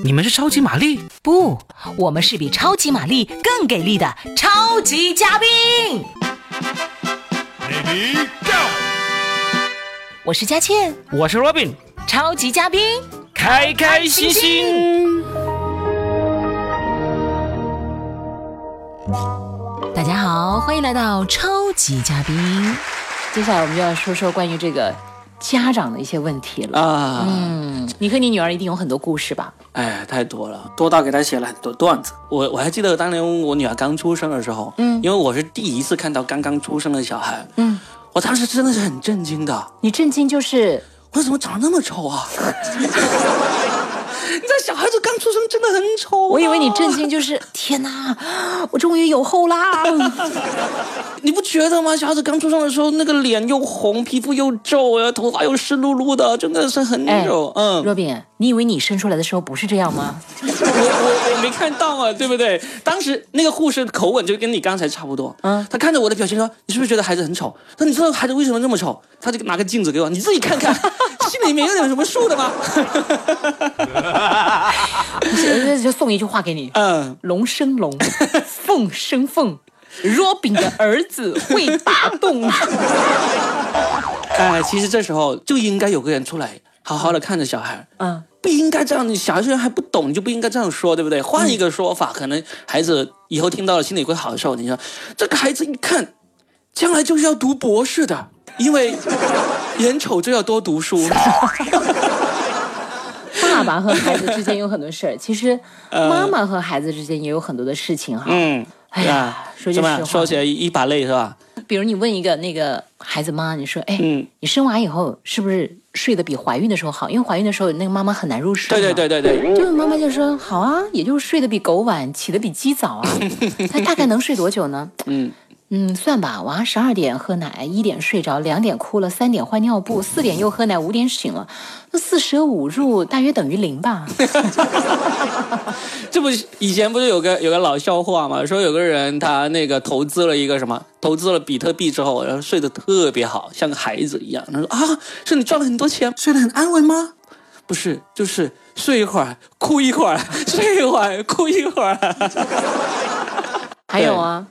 你们是超级玛丽？不，我们是比超级玛丽更给力的超级嘉宾。我是佳倩，我是 Robin，超级嘉宾，开开心心。大家好，欢迎来到超级嘉宾。接下来我们就要说说关于这个家长的一些问题了。啊，嗯，你和你女儿一定有很多故事吧？哎，太多了，多到给他写了很多段子。我我还记得当年我女儿刚出生的时候，嗯。因为我是第一次看到刚刚出生的小孩，嗯，我当时真的是很震惊的，你震惊就是？我怎么长得那么丑啊？你这小孩子刚出生真的很丑、啊我以为你震，惊就是天哪，我终于有后啦！你不觉得吗？小孩子刚出生的时候，那个脸又红，皮肤又皱，然后头发又湿漉漉的，真的是很哎丑。嗯，若饼，你以为你生出来的时候不是这样吗？我我我没看到啊，对不对？当时那个护士口吻就跟你刚才差不多。嗯他看着我的表情说：“你是不是觉得孩子很丑？”他说：“你知道孩子为什么这么丑？”他就拿个镜子给我，你自己看看，心里面有点什么数的吗？就就送一句话给你：嗯，龙生龙，凤生凤。若饼的儿子会打洞。哎，其实这时候就应该有个人出来，好好的看着小孩。嗯，不应该这样，你小孩虽然还不懂，你就不应该这样说，对不对？换一个说法，可能孩子以后听到了心里会好受。你说这个孩子一看，将来就是要读博士的，因为眼瞅就要多读书。爸爸和孩子之间有很多事儿，其实妈妈和孩子之间也有很多的事情哈。嗯，哎呀说句实话说起来一把泪是吧？比如你问一个那个孩子妈，你说，哎，嗯你生娃以后是不是睡得比怀孕的时候好？因为怀孕的时候那个妈妈很难入睡。对对。对对对，就妈妈就说好啊，也就是睡得比狗晚，起得比鸡早啊。他大概能睡多久呢？嗯，嗯，算吧，娃十二点喝奶，一点睡着，两点哭了，三点换尿布，四点又喝奶，五点醒了，那四舍五入大约等于零吧？这不以前不是有个有个老笑话吗？说有个人他那个投资了一个什么，投资了比特币之后，然后睡得特别好，像个孩子一样。他说啊，是你赚了很多钱，睡得很安稳吗？不是，就是睡一会儿哭一会儿，睡一会儿哭一会儿。还有啊，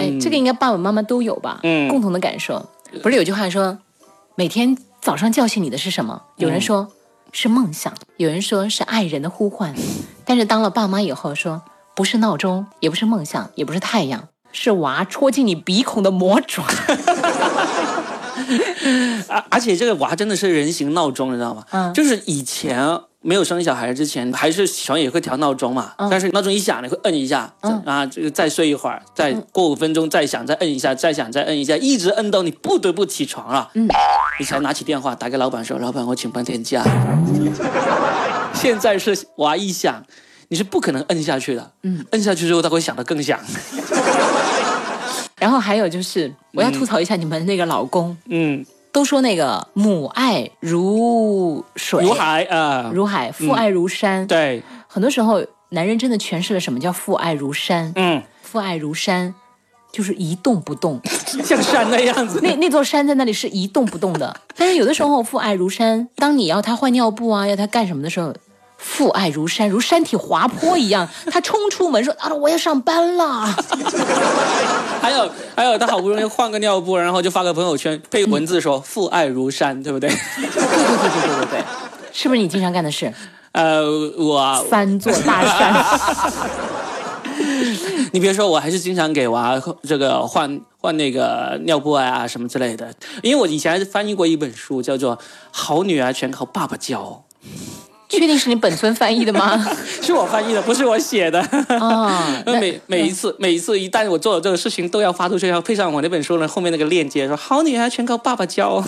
哎，这个应该爸爸妈妈都有吧？嗯共同的感受。不是有句话说，每天早上叫醒你的是什么？有人说是梦想，有人说是爱人的呼唤，但是当了爸妈以后说，不是闹钟，也不是梦想，也不是太阳，是娃戳进你鼻孔的魔爪。而而且这个娃真的是人形闹钟，你知道吗？嗯就是以前没有生小孩之前，还是喜欢也会调闹钟嘛。嗯。但是闹钟一响，你会摁一下，嗯。啊，这个再睡一会儿，再过五分钟再响，再摁一下，再响再摁一下，一直摁到你不得不起床了，嗯，你才拿起电话打给老板说：“老板，我请半天假。”现在是娃一响，你是不可能摁下去的，嗯，摁下去之后他会响得更响，然后还有就是，我要吐槽一下你们那个老公，嗯，都说那个母爱如水，如海啊，如海，父爱如山。对，很多时候，男人真的诠释了什么叫父爱如山。嗯，父爱如山，就是一动不动。像山那样子，那那座山在那里是一动不动的。但是有的时候，父爱如山，当你要他换尿布啊，要他干什么的时候，父爱如山，如山体滑坡一样，他冲出门说啊，我要上班了。还有还有，他好不容易换个尿布，然后就发个朋友圈，配文字说“父爱如山”，对不对？对对对对对对对，是不是你经常干的事？呃，我三座大山。你别说，我还是经常给娃这个换换那个尿布啊什么之类的，因为我以前还是翻译过一本书，叫做《好女儿全靠爸爸教确定是你本村翻译的吗？》，是我翻译的，不是我写的。啊，那每每一次每一次一旦我做了这个事情，都要发出去，要配上我那本书的后面那个链接，说“好女孩全靠爸爸教”。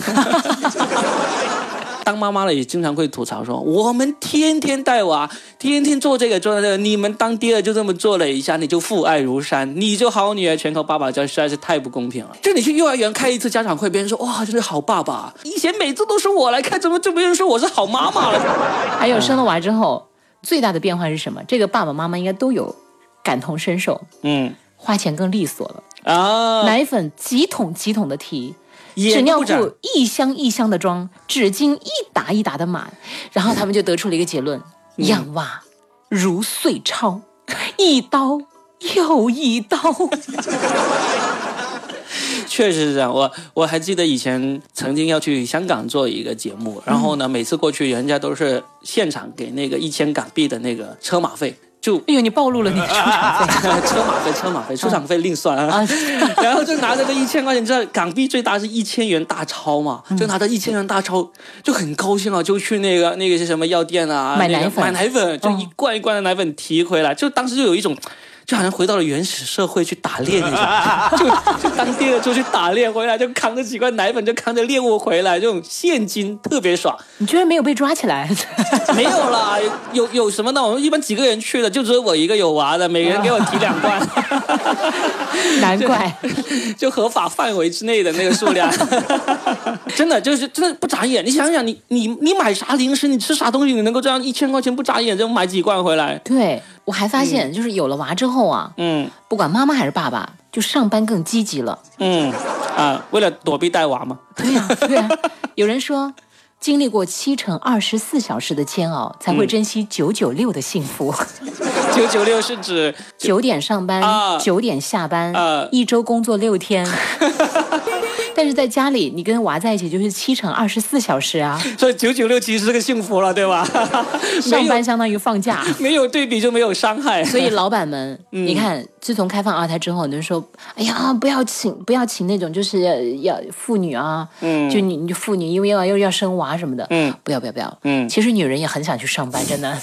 当妈妈了也经常会吐槽说，我们天天带娃，天天做这个做那个，你们当爹的就这么做了一下，你就父爱如山，你就好女儿全靠爸爸教，实在是太不公平了。就你去幼儿园开一次家长会，别人说哇，真是好爸爸，以前每次都是我来开，怎么就没人说我是好妈妈了？还有生了娃之后，最大的变化是什么？这个爸爸妈妈应该都有感同身受，嗯花钱更利索了，啊，奶粉几桶几桶的提。也纸尿裤一箱一箱的装，纸巾一打一打的买，然后他们就得出了一个结论：养娃如碎钞，一刀又一刀。确实是这样，我我还记得以前曾经要去香港做一个节目，然后呢，每次过去人家都是现场给那个一千港币的那个车马费，就哎呦，你暴露了你的出场费。车马费车马费出场费另算啊，然后就拿着这一千块钱，你知道港币最大是一千元大钞嘛，就拿着一千元大钞就很高兴啊，就去那个那个是什么药店啊，买奶粉。买奶粉，就一罐一罐的奶粉提回来，就当时就有一种。就好像回到了原始社会去打猎那种，就就当地的出去打猎回来，就扛着几罐奶粉，就扛着猎物回来，这种现金特别爽。你居然没有被抓起来？没有啦，有有什么呢？我们一般几个人去的，就只有我一个有娃的，每个人给我提两罐，难怪，就合法范围之内的那个数量。真的就是真的不眨眼，你想想，你你你买啥零食，你吃啥东西，你能够这样一千块钱不眨眼就买几罐回来？对我还发现，就是有了娃之后啊，嗯不管妈妈还是爸爸，就上班更积极了。嗯啊，为了躲避带娃嘛。对呀、对呀、有人说，经历过七乘二十四小时的煎熬，才会珍惜九九六的幸福。九九六是指九点上班啊，九、点下班，啊一周工作六天。但是在家里，你跟娃在一起就是七乘二十四小时啊，所以九九六其实是个幸福了，对吧？上班相当于放假。没有对比就没有伤害。所以老板们，嗯你看，自从开放二胎之后，很多人说，哎呀，不要请，不要请那种就是要妇女啊，嗯就你你妇女，因为要又要生娃什么的，嗯不要不要不要，嗯其实女人也很想去上班，真的。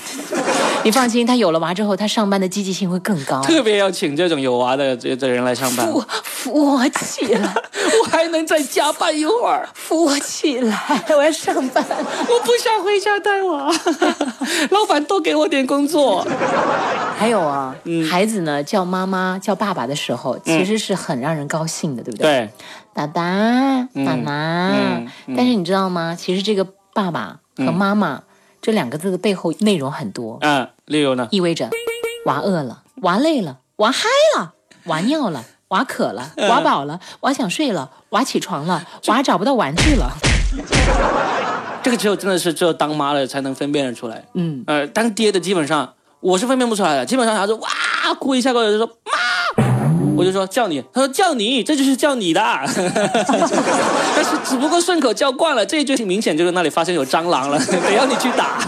你放心，他有了娃之后，他上班的积极性会更高。特别要请这种有娃的这这人来上班，扶扶我起来，我还能再加班一会儿。扶我起来，我要上班。我不想回家带娃，老板多给我点工作。还有啊，嗯孩子呢叫妈妈叫爸爸的时候，其实是很让人高兴的，对不对？对，爸爸，妈妈。但是你知道吗？其实这个爸爸和妈妈、这两个字的背后内容很多，嗯，例如呢？意味着娃饿了，娃累了，娃嗨了，娃尿了。娃渴了，嗯娃饱了，娃想睡了，娃起床了，娃找不到玩具了。这个只有真的是只有当妈的才能分辨得出来。嗯，呃，当爹的基本上我是分辨不出来的，基本上他说哇哭一下过来就说妈，我就说叫你，他说叫你，这就是叫你的，但是只不过顺口叫惯了，这一句明显就是那里发现有蟑螂了，得要你去打。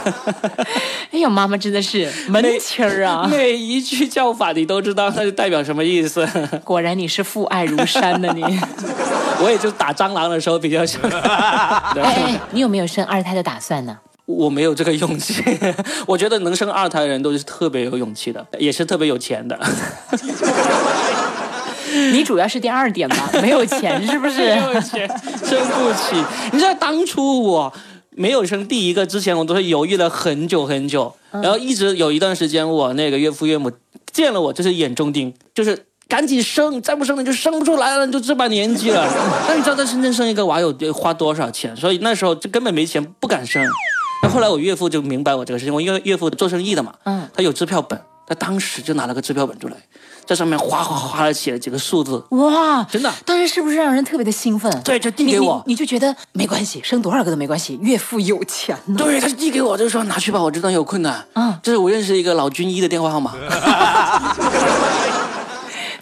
哎呀，妈妈真的是门清儿啊！每一句叫法你都知道，那就代表什么意思。果然你是父爱如山的你。我也就打蟑螂的时候比较像，哎哎，你有没有生二胎的打算呢？我没有这个勇气。我觉得能生二胎的人都是特别有勇气的，也是特别有钱的。你主要是第二点吧，没有钱是不是？没有钱，生不起。你知道当初我没有生第一个之前，我都是犹豫了很久很久，然后一直有一段时间，我那个岳父岳母见了我就是眼中钉，就是。赶紧生，再不生你就生不出来了，你就这把年纪了。那你知道在深圳生一个娃有得花多少钱？所以那时候就根本没钱，不敢生。那后来我岳父就明白我这个事情，我因为岳父做生意的嘛，嗯，他有支票本，他当时就拿了个支票本出来，在上面哗哗哗的写了几个数字，哇，真的。当时是不是让人特别的兴奋？对，就递给我。你，你就觉得没关系，生多少个都没关系，岳父有钱呢。对，他就递给我，就说拿去吧，我知道你有困难。嗯这是我认识一个老军医的电话号码。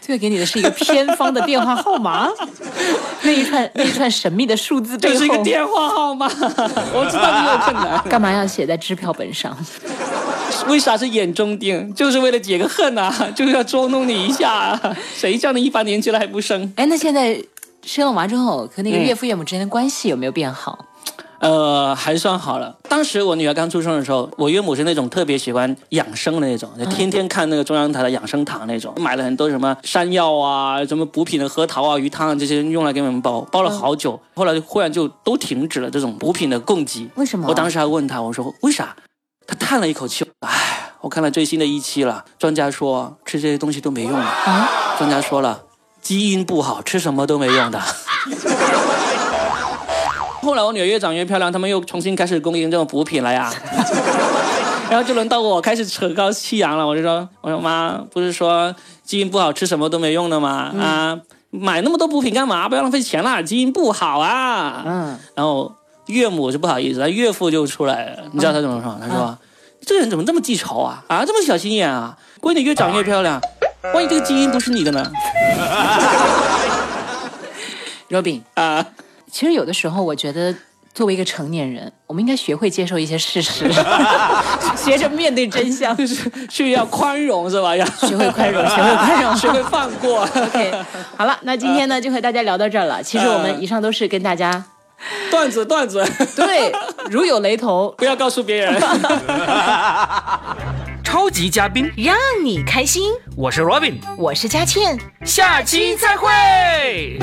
这个给你的是一个偏方的电话号码，那一串那一串神秘的数字背这是一个，电话号码，我知道你有困难。干嘛要写在支票本上？为啥是眼中钉？就是为了解个恨啊，就是要捉弄你一下啊。谁叫你一把年纪了还不生？哎，那现在生了娃之后，和那个嗯岳父岳母之间的关系有没有变好？呃，还算好了。当时我女儿刚出生的时候，我岳母是那种特别喜欢养生的那种，就天天看那个中央台的养生堂那种，买了很多什么山药啊、什么补品的核桃啊、鱼汤啊这些用来给我们煲，煲了好久。后来就忽然就都停止了这种补品的供给。为什么？我当时还问她，我说为啥？他叹了一口气，唉，我看了最新的一期了，专家说吃这些东西都没用了。啊，专家说了，基因不好，吃什么都没用的。后来我女儿越长越漂亮，他们又重新开始供应这种补品了呀。然后就轮到我开始扯高气扬了，我就说：“我说妈，不是说基因不好吃什么都没用的吗？啊，买那么多补品干嘛？不要浪费钱啦，基因不好啊。”嗯，然后岳母是不好意思，他岳父就出来了，你知道他怎么说？他说：“这个人怎么这么记仇啊？啊，这么小心眼啊？闺女越长越漂亮，万一这个基因不是你的呢？Robin，啊，其实有的时候我觉得。作为一个成年人，我们应该学会接受一些事实，学着面对真相，就是需要宽容是吧？要学会宽容，学会宽容，学会放过。OK，好了，那今天呢就和大家聊到这儿了。其实我们以上都是跟大家段 子段子，对如有雷同，不要告诉别人。超级嘉宾，让你开心。我是 Robin，我是佳倩。下期再会。